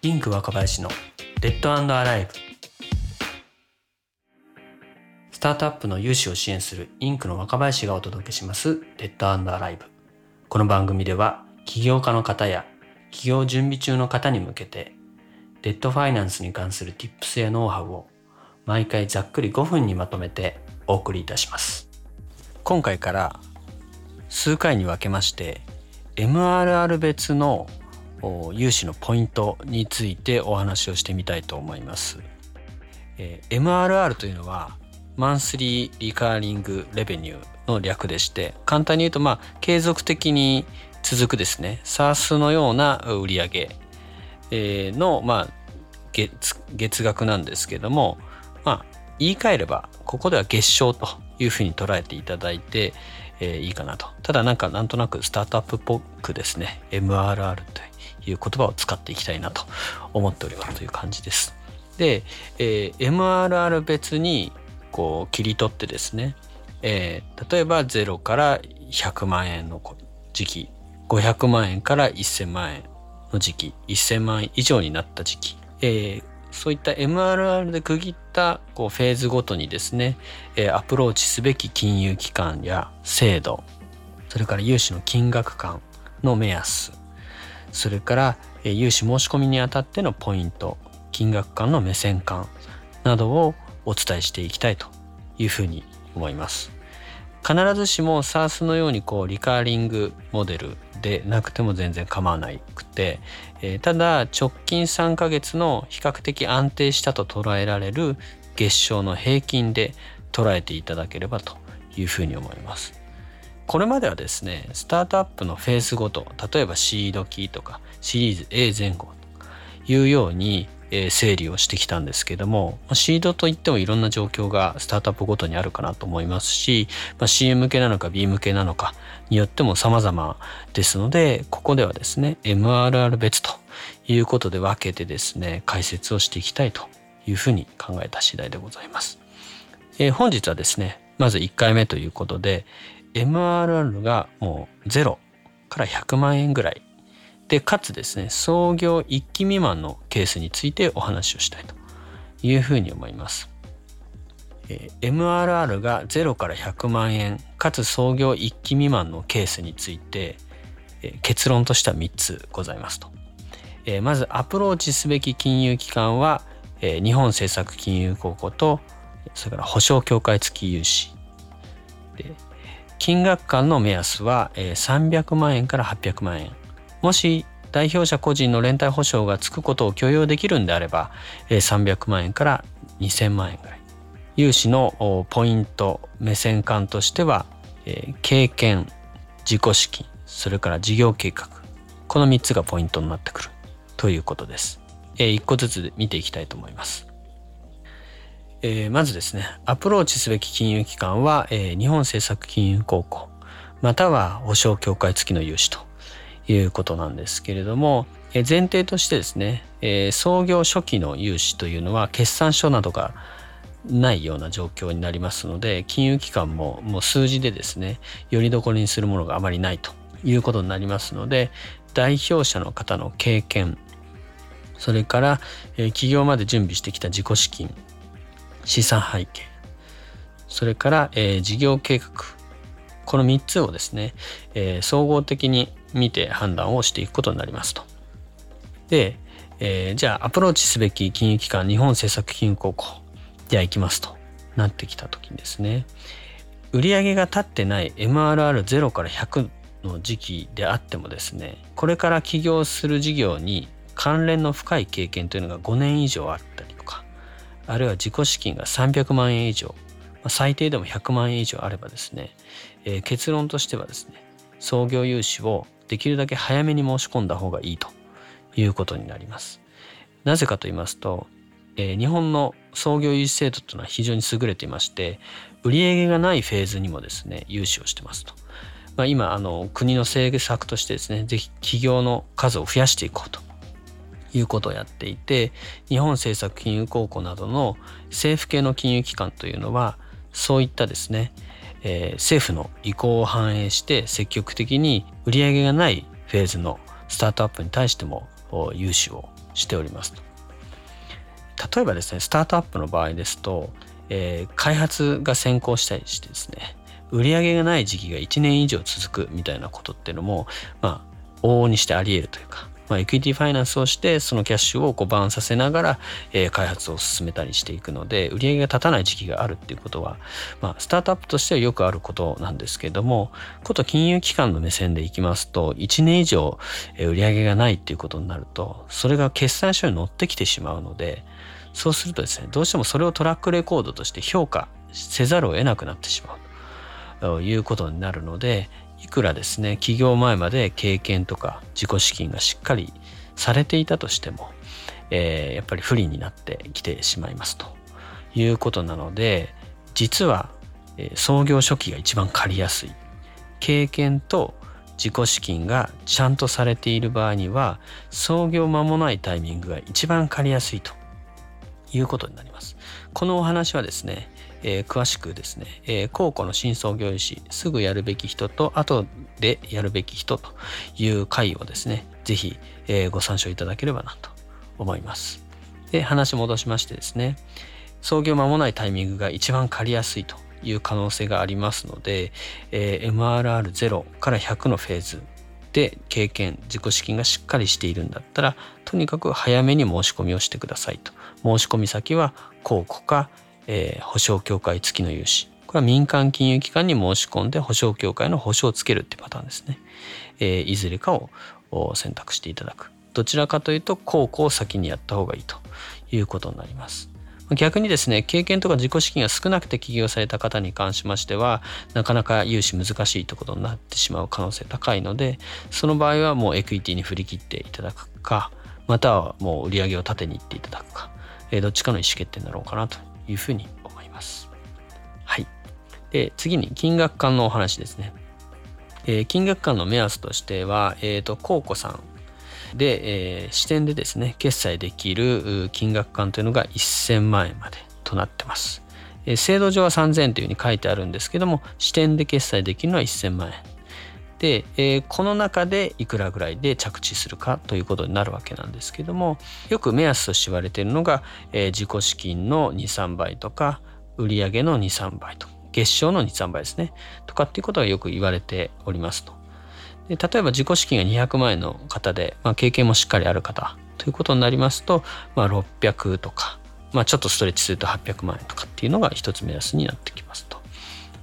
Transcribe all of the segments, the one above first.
インク若林のデッドアライブスタートアップの融資を支援するインクの若林がお届けしますデッドアライブこの番組では起業家の方や起業準備中の方に向けてデッドファイナンスに関する Tips やノウハウを毎回ざっくり5分にまとめてお送りいたします。今回から数回に分けまして MRR 別の融資のポイントについてお話をしてみたいと思います。えー、MRR というのはマンスリーリカーリングレベニューの略でして簡単に言うとまあ継続的に続くですね。SARS のような売上げのまあ月月額なんですけどもまあ言い換えればここでは月賞というふうに捉えていただいて、えー、いいかなと。ただなんかなんとなくスタートアップっぽくですね。MRR という。いう言葉を使っていきたいなと思っておりますという感じです。で、えー、MRR 別にこう切り取ってですね、えー、例えば0から100万円の時期500万円から1000万円の時期1000万円以上になった時期、えー、そういった MRR で区切ったこうフェーズごとにですね、えー、アプローチすべき金融機関や制度それから融資の金額感の目安それから融資申し込みにあたってのポイント金額間の目線感などをお伝えしていきたいというふうに思います。必ずしも SARS のようにこうリカーリングモデルでなくても全然構わなくて、えー、ただ直近3ヶ月の比較的安定したと捉えられる月賞の平均で捉えていただければというふうに思います。これまではですねスタートアップのフェーズごと例えばシードキーとかシリーズ A 前後というように整理をしてきたんですけどもシードといってもいろんな状況がスタートアップごとにあるかなと思いますし、まあ、C 向けなのか B 向けなのかによっても様々ですのでここではですね MRR 別ということで分けてですね解説をしていきたいというふうに考えた次第でございます。えー、本日はですねまず1回目ということで MRR がもう0から100万円ぐらいでかつですね創業1期未満のケースについてお話をしたいというふうに思います。MRR が0から100万円かつ創業1期未満のケースについて結論としては3つございますと。まずアプローチすべき金融機関は日本政策金融公庫とそれから保証協会付き融資で金額間の目安は300万円から800万円。もし代表者個人の連帯保証がつくことを許容できるんであれば300万円から2000万円ぐらい。融資のポイント目線感としては経験自己資金それから事業計画。この3つがポイントになってくるということです。1個ずつ見ていきたいと思います。えー、まずですねアプローチすべき金融機関は、えー、日本政策金融公庫または保証協会付きの融資ということなんですけれども、えー、前提としてですね、えー、創業初期の融資というのは決算書などがないような状況になりますので金融機関ももう数字でですねよりどころにするものがあまりないということになりますので代表者の方の経験それから、えー、企業まで準備してきた自己資金資産背景それから、えー、事業計画。この3つをですね、えー、総合的に見て判断をしていくことになりますと。で、えー、じゃあアプローチすべき金融機関日本政策金融公庫じゃあ行きますと。なってきた時にですね売上が立ってない MRR0 から100の時期であってもですねこれから起業する事業に関連の深い経験というのが5年以上あったりあるいは自己資金が300万円以上、ま、最低でも100万円以上あればですね、えー、結論としてはですね創業融資をできるだけ早めに申し込んだ方がいいということになります。なぜかと言いますと、えー、日本の創業融資制度というのは非常に優れていまして売上がないフェーズにもですね融資をしてますと。まあ、今あの国の政策としてですね是非企業の数を増やしていこうということをやっていて日本政策金融公庫などの政府系の金融機関というのはそういったですね、えー、政府の意向を反映して積極的に売り上げがないフェーズのスタートアップに対しても融資をしておりますと。例えばですねスタートアップの場合ですと、えー、開発が先行したりしてですね売り上げがない時期が1年以上続くみたいなことっていうのもまあ往々にしてあり得るというかまあ、エクイティファイナンスをしてそのキャッシュをこうバーンさせながら、えー、開発を進めたりしていくので売り上げが立たない時期があるっていうことは、まあ、スタートアップとしてはよくあることなんですけどもこと金融機関の目線でいきますと1年以上売り上げがないっていうことになるとそれが決算書に載ってきてしまうのでそうするとですねどうしてもそれをトラックレコードとして評価せざるを得なくなってしまうということになるのでいくらですね起業前まで経験とか自己資金がしっかりされていたとしても、えー、やっぱり不利になってきてしまいますということなので実は、えー、創業初期が一番借りやすい経験と自己資金がちゃんとされている場合には創業間もないタイミングが一番借りやすいということになります。このお話はですね、えー、詳しくですね、えー、高校の新創業医師、すぐやるべき人と後でやるべき人という回をですね、ぜひ、えー、ご参照いただければなと思います。で、話戻しましてですね、創業間もないタイミングが一番借りやすいという可能性がありますので、えー、MRR0 から100のフェーズで経験自己資金がしっかりしているんだったらとにかく早めに申し込みをしてくださいと申し込み先は公庫か、えー、保証協会付きの融資。これは民間金融機関に申し込んで保証協会の保証をつけるってパターンですね、えー、いずれかを選択していただく。どちらかというと公庫を先にやった方がいいということになります。逆にですね経験とか自己資金が少なくて起業された方に関しましてはなかなか融資難しいということになってしまう可能性高いのでその場合はもうエクイティに振り切っていただくかまたはもう売り上げを立てにいっていただくか、どっちかの意思決定になろうかなと。いうふうに思います。はい。で次に金額感のお話ですね。えー、金額感の目安としては、えっ、ー、と、コウコさんで、えー、支店でですね、決済できる金額感というのが1000万円までとなってます。えー、制度上は3000というふうに書いてあるんですけども、支店で決済できるのは1000万円。で、えー、この中でいくらぐらいで着地するかということになるわけなんですけども、よく目安として言われているのが、えー、自己資金の2、3倍とか、売上の2、3倍と、月賞の2、3倍ですね。とかっていうことがよく言われておりますと。で例えば自己資金が200万円の方で、まあ、経験もしっかりある方ということになりますと、まあ、600とか、まあ、ちょっとストレッチすると800万円とかっていうのが一つ目安になってきますと。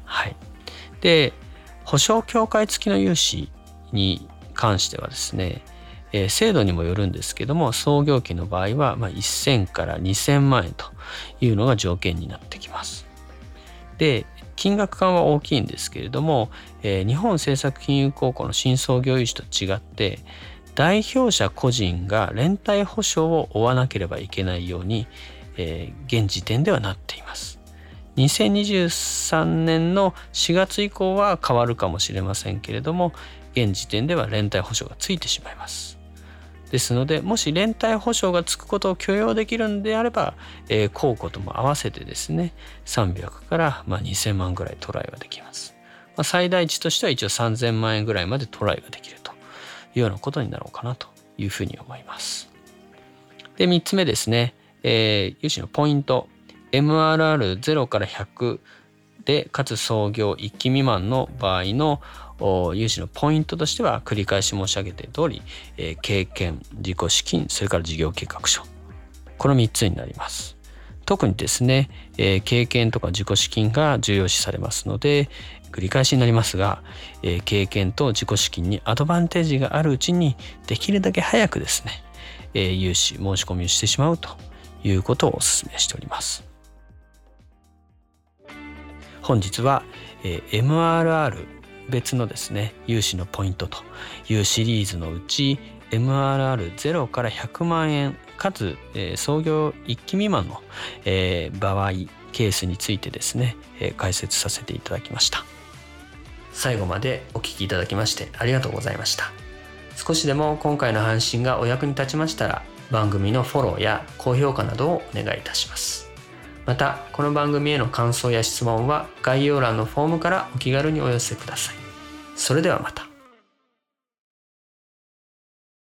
はい。で、保証協会付きの融資に関してはですね、えー、制度にもよるんですけども、創業期の場合は、まあ、1000から2000万円というのが条件になってきます。で、金額感は大きいんですけれども、えー、日本政策金融高校の新創業融資と違って代表者個人が連帯保証を負わなければいけないように、えー、現時点ではなっています。2023年の4月以降は変わるかもしれませんけれども現時点では連帯保証がついてしまいます。ですのでもし連帯保証がつくことを許容できるんであれば、えー、公庫とも合わせてですね300から、まあ、2000万ぐらいトライができます、まあ、最大値としては一応3000万円ぐらいまでトライができるというようなことになろうかなというふうに思います。で3つ目ですね、えー、融資のポイント。MRR0 から100でかつ創業1期未満の場合の融資のポイントとしては繰り返し申し上げている通り、えー、経験自己資金それから事業計画書。この3つになります。特にですね、えー、経験とか自己資金が重要視されますので繰り返しになりますが、えー、経験と自己資金にアドバンテージがあるうちにできるだけ早くですね、えー、融資申し込みをしてしまうということをお勧めしております。本日は、えー、MRR 別のですね融資のポイントというシリーズのうち MRR0 から100万円かつ、えー、創業1期未満の、えー、場合ケースについてですね、えー、解説させていただきました。最後までお聞きいただきましてありがとうございました。少しでも今回の配信がお役に立ちましたら番組のフォローや高評価などをお願いいたします。またこの番組への感想や質問は概要欄のフォームからお気軽にお寄せください。それではまた。